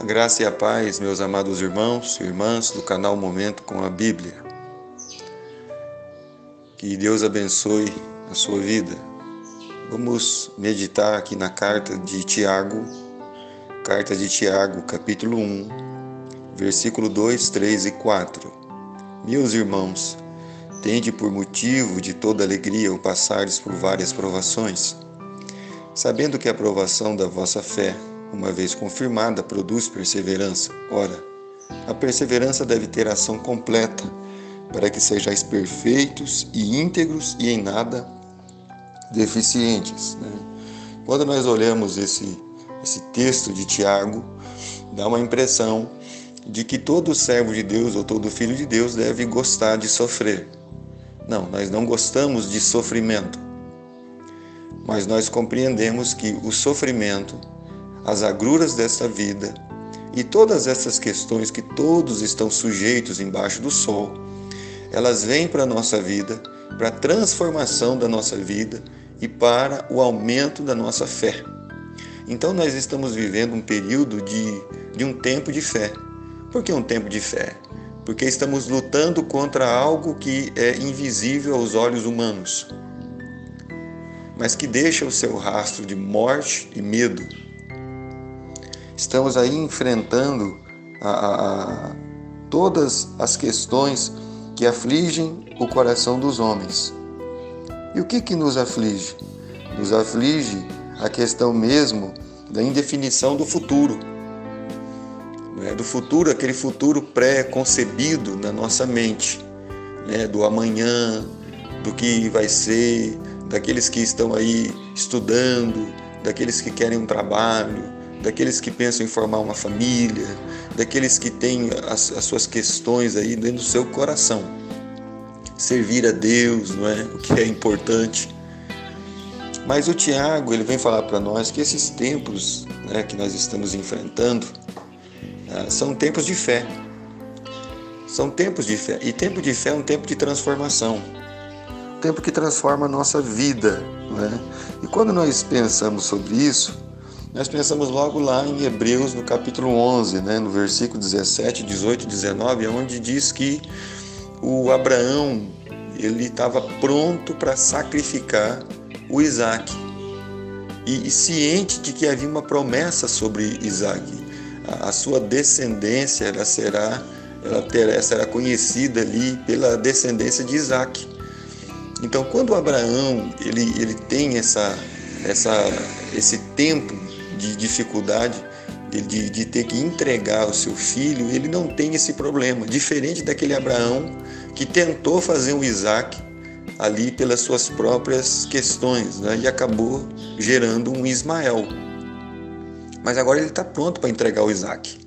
A graça e a paz, meus amados irmãos e irmãs do canal Momento com a Bíblia. Que Deus abençoe a sua vida. Vamos meditar aqui na carta de Tiago, carta de Tiago, capítulo 1, versículo 2, 3 e 4. Meus irmãos, tende por motivo de toda alegria o passares por várias provações, sabendo que a provação da vossa fé uma vez confirmada, produz perseverança. Ora, a perseverança deve ter ação completa, para que sejais perfeitos e íntegros e em nada deficientes. Né? Quando nós olhamos esse, esse texto de Tiago, dá uma impressão de que todo servo de Deus ou todo filho de Deus deve gostar de sofrer. Não, nós não gostamos de sofrimento, mas nós compreendemos que o sofrimento as agruras desta vida e todas essas questões que todos estão sujeitos embaixo do sol, elas vêm para a nossa vida, para a transformação da nossa vida e para o aumento da nossa fé. Então nós estamos vivendo um período de, de um tempo de fé. Por que um tempo de fé? Porque estamos lutando contra algo que é invisível aos olhos humanos, mas que deixa o seu rastro de morte e medo Estamos aí enfrentando a, a, todas as questões que afligem o coração dos homens. E o que, que nos aflige? Nos aflige a questão mesmo da indefinição do futuro. Né? Do futuro, aquele futuro pré-concebido na nossa mente, né? do amanhã, do que vai ser, daqueles que estão aí estudando, daqueles que querem um trabalho, daqueles que pensam em formar uma família, daqueles que têm as, as suas questões aí dentro do seu coração. Servir a Deus, não é? O que é importante. Mas o Tiago, ele vem falar para nós que esses tempos né, que nós estamos enfrentando uh, são tempos de fé. São tempos de fé. E tempo de fé é um tempo de transformação. Um tempo que transforma a nossa vida. Né? E quando nós pensamos sobre isso, nós pensamos logo lá em Hebreus, no capítulo 11, né, no versículo 17, 18 e 19, onde diz que o Abraão ele estava pronto para sacrificar o Isaac. E, e, ciente de que havia uma promessa sobre Isaac. A, a sua descendência ela será, ela terá, será conhecida ali pela descendência de Isaac. Então, quando Abraão ele, ele tem essa, essa, esse tempo de dificuldade de, de, ter que entregar o seu filho, ele não tem esse problema. Diferente daquele Abraão que tentou fazer um Isaac ali pelas suas próprias questões né? e acabou gerando um Ismael. Mas agora ele está pronto para entregar o Isaac.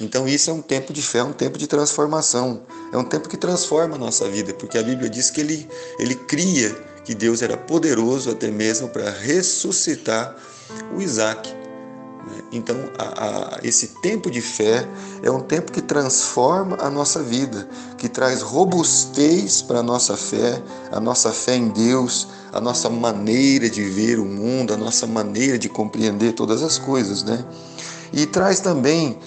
Então isso é um tempo de fé, um tempo de transformação. É um tempo que transforma a nossa vida, porque a Bíblia diz que ele, ele cria que Deus era poderoso até mesmo para ressuscitar o Isaac. Né? Então, a, a, esse tempo de fé é um tempo que transforma a nossa vida, que traz robustez para a nossa fé, a nossa fé em Deus, a nossa maneira de ver o mundo, a nossa maneira de compreender todas as coisas, né? E traz também,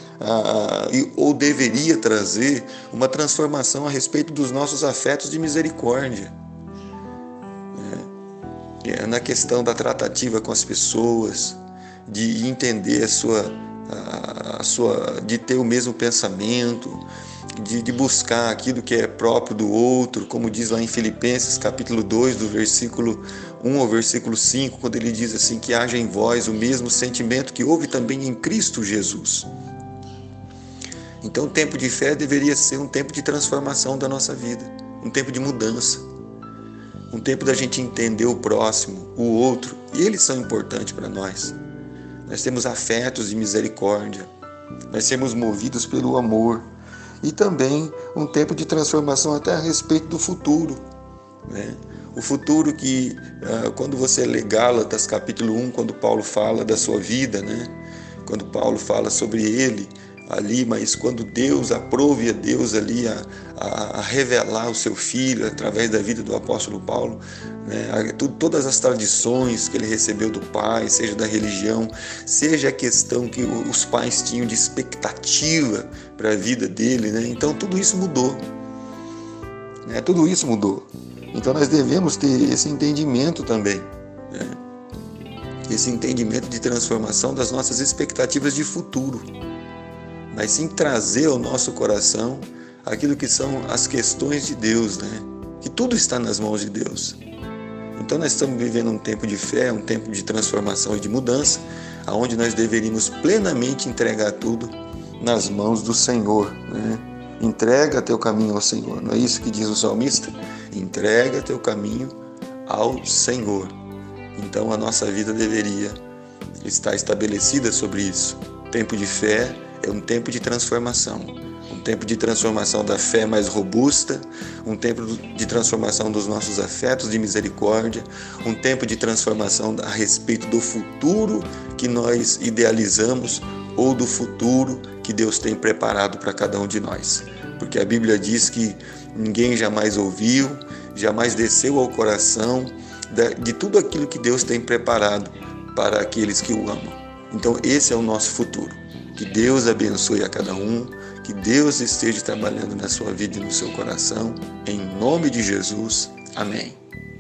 ou deveria trazer, uma transformação a respeito dos nossos afetos de misericórdia. É, na questão da tratativa com as pessoas, de entender a sua, a, a sua de ter o mesmo pensamento, de, de, buscar aquilo que é próprio do outro, como diz lá em Filipenses capítulo 2, do versículo 1 ao versículo 5, quando ele diz assim que haja em vós o mesmo sentimento que houve também em Cristo Jesus. Então o tempo de fé deveria ser um tempo de transformação da nossa vida, um tempo de mudança um tempo da gente entender o próximo, o outro, e eles são importantes para nós. Nós temos afetos de misericórdia, nós sermos movidos pelo amor e também um tempo de transformação até a respeito do futuro. Né? O futuro que, ah, quando você lê Gálatas capítulo 1, quando Paulo fala da sua vida, né? quando Paulo fala sobre ele, ali, mas quando Deus aprove a Deus ali a, a, a, revelar o seu filho através da vida do apóstolo Paulo, né, todas as tradições que ele recebeu do pai, seja da religião, seja a questão que os pais tinham de expectativa para a vida dele, né, então tudo isso mudou. Né, tudo isso mudou. Então nós devemos ter esse entendimento também. Né, esse entendimento de transformação das nossas expectativas de futuro mas sim trazer ao nosso coração aquilo que são as questões de Deus, né? Que tudo está nas mãos de Deus. Então nós estamos vivendo um tempo de fé, um tempo de transformação e de mudança, aonde nós deveríamos plenamente entregar tudo nas mãos do Senhor, né? Entrega teu caminho ao Senhor. Não é isso que diz o salmista? Entrega teu caminho ao Senhor. Então a nossa vida deveria estar estabelecida sobre isso. Tempo de fé, é um tempo de transformação, um tempo de transformação da fé mais robusta, um tempo de transformação dos nossos afetos de misericórdia, um tempo de transformação a respeito do futuro que nós idealizamos ou do futuro que Deus tem preparado para cada um de nós. Porque a Bíblia diz que ninguém jamais ouviu, jamais desceu ao coração de tudo aquilo que Deus tem preparado para aqueles que o amam. Então, esse é o nosso futuro. Que Deus abençoe a cada um, que Deus esteja trabalhando na sua vida e no seu coração. Em nome de Jesus. Amém.